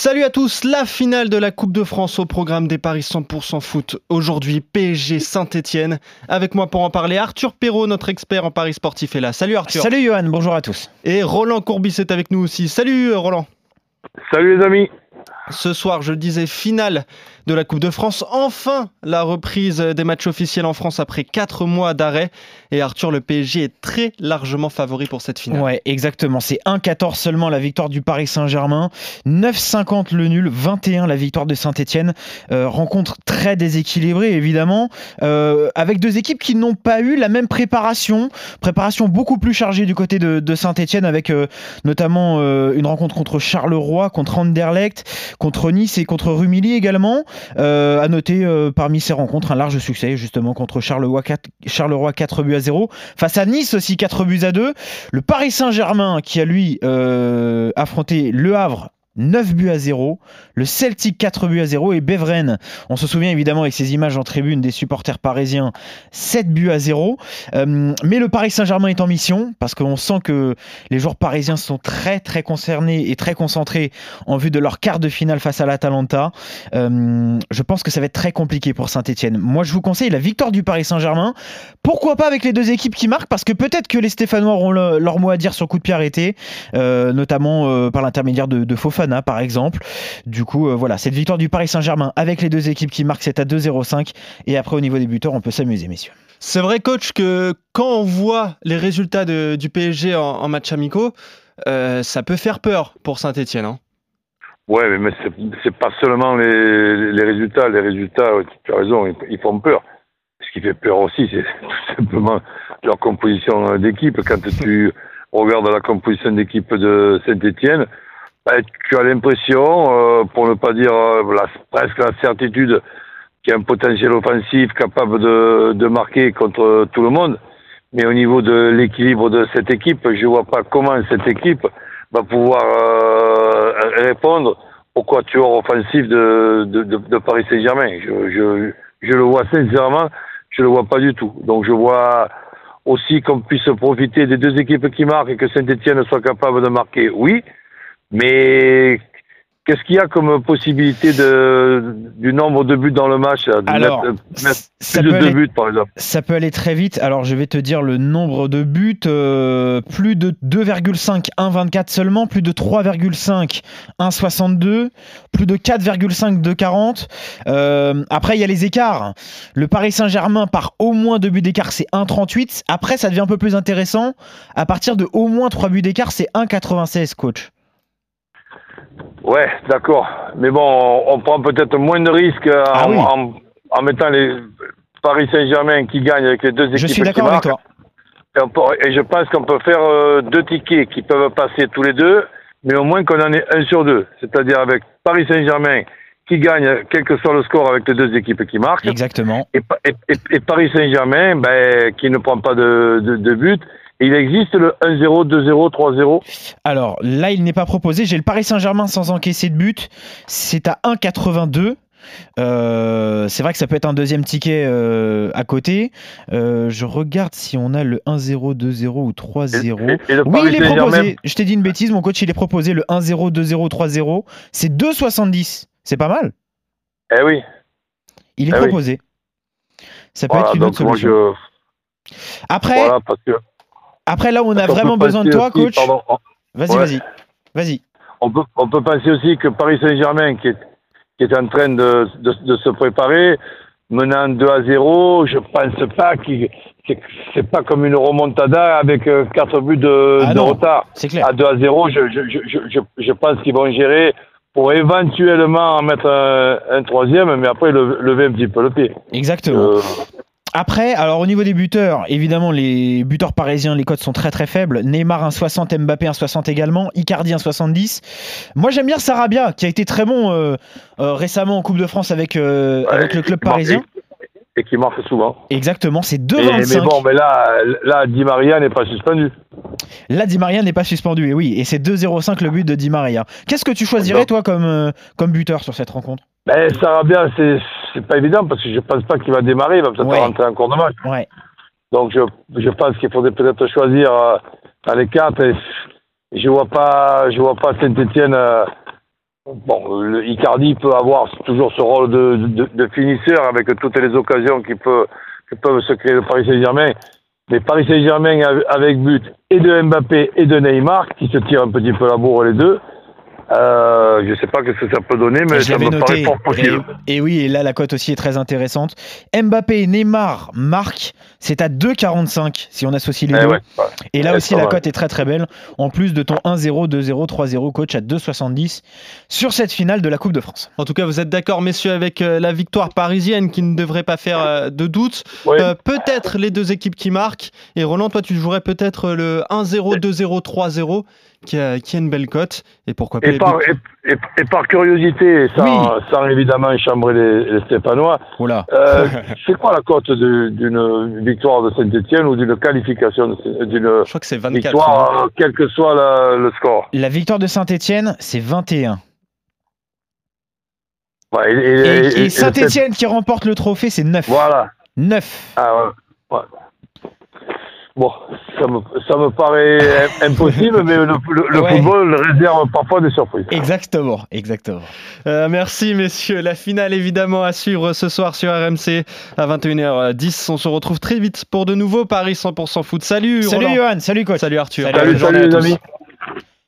Salut à tous, la finale de la Coupe de France au programme des Paris 100% foot. Aujourd'hui, PSG Saint-Etienne. Avec moi pour en parler, Arthur Perrault, notre expert en Paris sportif est là. Salut Arthur. Salut Johan, bonjour à tous. Et Roland Courbis est avec nous aussi. Salut Roland. Salut les amis. Ce soir, je disais finale de la Coupe de France. Enfin, la reprise des matchs officiels en France après 4 mois d'arrêt. Et Arthur, le PSG est très largement favori pour cette finale. Ouais, exactement. C'est 1-14 seulement la victoire du Paris Saint-Germain, 9-50 le nul, 21 la victoire de Saint-Etienne. Euh, rencontre très déséquilibrée, évidemment, euh, avec deux équipes qui n'ont pas eu la même préparation. Préparation beaucoup plus chargée du côté de, Saint-Etienne, avec euh, notamment une rencontre contre Charleroi, contre Anderlecht, contre Nice et contre Rumilly également. Euh, à noter euh, parmi ces rencontres un large succès justement contre Charleroi 4, Charleroi 4 buts à 0. Face à Nice aussi 4 buts à 2. Le Paris Saint-Germain qui a lui euh, affronté Le Havre 9 buts à 0. Le Celtic 4 buts à 0 et Beveren, on se souvient évidemment avec ces images en tribune des supporters parisiens, 7 buts à 0. Euh, mais le Paris Saint-Germain est en mission parce qu'on sent que les joueurs parisiens sont très très concernés et très concentrés en vue de leur quart de finale face à l'Atalanta. Euh, je pense que ça va être très compliqué pour Saint-Etienne. Moi je vous conseille la victoire du Paris Saint-Germain. Pourquoi pas avec les deux équipes qui marquent? Parce que peut-être que les Stéphanois auront leur mot à dire sur coup de pied arrêté, euh, notamment par l'intermédiaire de, de Fofana par exemple. Du coup, euh, voilà, cette victoire du Paris Saint-Germain avec les deux équipes qui marquent, c'est à 2-0-5. Et après, au niveau des buteurs, on peut s'amuser, messieurs. C'est vrai, coach, que quand on voit les résultats du PSG en, match amicaux, euh, ça peut faire peur pour Saint-Etienne. Hein. Ouais, mais c'est pas seulement les, résultats. Les résultats, tu as raison, ils, font peur. Ce qui fait peur aussi, c'est tout simplement leur composition d'équipe. Quand tu regardes la composition d'équipe de Saint-Etienne, ben, tu as l'impression, euh, pour ne pas dire euh, presque la certitude, qu'il y a un potentiel offensif capable de, de, marquer contre tout le monde. Mais au niveau de l'équilibre de cette équipe, je ne vois pas comment cette équipe va pouvoir euh, répondre au quatuor offensif de, de, de Paris Saint-Germain. Je, je, je, le vois sincèrement, je le vois pas du tout. Donc je vois aussi qu'on puisse profiter des deux équipes qui marquent et que Saint-Etienne soit capable de marquer, oui, mais Qu'est-ce qu'il y a comme possibilité de, du nombre de buts dans le match Alors, ça peut aller, buts, par exemple Ça peut aller très vite. Alors, je vais te dire le nombre de buts. Euh, plus de 2,5, 1,24 seulement. Plus de 3,5, 1,62. Plus de 4,5, 2,40. Euh, après, il y a les écarts. Le Paris Saint-Germain, par au moins 2 buts d'écart, c'est 1,38. Après, ça devient un peu plus intéressant. À partir de au moins 3 buts d'écart, c'est 1,96, coach. Ouais, d'accord. Mais bon, on prend peut-être moins de risques ah en, mettant les Paris Saint-Germain qui gagnent avec les deux équipes. Je suis d'accord avec toi. Et, je pense qu'on peut faire euh, deux tickets qui peuvent passer tous les deux, mais au moins qu'on en ait un sur deux. C'est-à-dire avec Paris Saint-Germain qui gagne, quel que soit le score, avec les deux équipes qui marquent. Exactement. Et, et Paris Saint-Germain ben, qui ne prend pas de, de, de but il existe le 1-0, 2-0, 3-0 Alors là, il n'est pas proposé. J'ai le Paris Saint-Germain sans encaisser de but. C'est à 1,82. Euh, c'est vrai que ça peut être un deuxième ticket euh, à côté. Euh, je regarde si on a le 1-0, 2-0 ou 3-0. Oui, il est proposé. Je t'ai dit une bêtise, mon coach, il est proposé le 1-0, 2-0, 3-0. C'est 2,70. C'est pas mal. Eh oui. Il est eh proposé. Ça peut être une autre solution. Après, voilà, parce que après, là où on a vraiment besoin de toi, coach. Vas-y, vas-y. Vas-y. On peut, on peut penser aussi que Paris Saint-Germain, qui est, qui est en train de, de, se préparer, menant 2 à 0, je pense pas que c'est pas comme une remontada avec 4 euh, buts de, ah retard. Clair. À 2 à 0, je, je, je, je, je pense qu'ils vont gérer pour éventuellement en mettre un, troisième, mais après lever un petit peu le pied. Exactement. Euh, après, alors au niveau des buteurs, évidemment, les buteurs parisiens, les cotes sont très très faibles. Neymar 1,60, Mbappé 1,60 également, Icardi 1,70. Moi j'aime bien Sarabia, qui a été très bon euh, euh, récemment en Coupe de France avec, euh, avec le club parisien. Et, qui marque souvent. Exactement, c'est 2,25. Mais bon, mais là, là, Di Maria n'est pas suspendu. Là, Di Maria n'est pas suspendu, et oui, et c'est 2,05 le but de Di Maria. Qu'est-ce que tu choisirais, toi, comme, comme buteur sur cette rencontre? Ben, Sarabia, c'est c'est pas évident parce que je pense pas qu'il va démarrer, il va peut-être rentrer en cours de match. Ouais. Donc je, je pense qu'il faudrait peut-être choisir euh, les quatre. Et je vois pas, je vois pas Saint-Etienne euh, bon, le Icardi peut avoir toujours ce rôle de, de, de finisseur avec toutes les occasions qui peut, peuvent se créer le Paris Saint-Germain. Mais Paris Saint-Germain avec but et de Mbappé et de Neymar, qui se tirent un petit peu la bourre les deux, euh, je ne sais pas ce que ça peut donner, mais ça me noté. paraît fort possible. Et, et, oui, et là, la cote aussi est très intéressante. Mbappé, Neymar, Marc, c'est à 2,45 si on associe les eh deux. et là aussi, la cote est très très belle. En plus de ton 1-0, 2-0, 3-0, coach à 2,70 sur cette finale de la Coupe de France. En tout cas, vous êtes d'accord, messieurs, avec euh, la victoire parisienne qui ne devrait pas faire euh, de doute. peut-être les deux équipes qui marquent. Et Roland, toi, tu jouerais peut-être le 1-0, 2-0, 3-0 qui a, qui a une belle cote. Et pourquoi pas et par, et, par curiosité, sans, sans évidemment chambrer les, les Stéphanois, euh, c'est quoi la cote d'une victoire de Saint-Etienne ou d'une qualification d'une victoire, hein. quel que soit le score? La victoire de Saint-Etienne, c'est 21. et, et Saint-Etienne qui remporte le trophée, c'est 9. Voilà. 9. Ah ouais. Bon, ça me, ça me paraît impossible, mais le, football réserve parfois des surprises. Exactement, exactement. Euh, merci messieurs. La finale évidemment à suivre ce soir sur RMC à 21h10. On se retrouve très vite pour de nouveaux Paris 100% foot. Salut Salut Johan, salut coach. Salut Arthur. Salut, salut, salut les amis.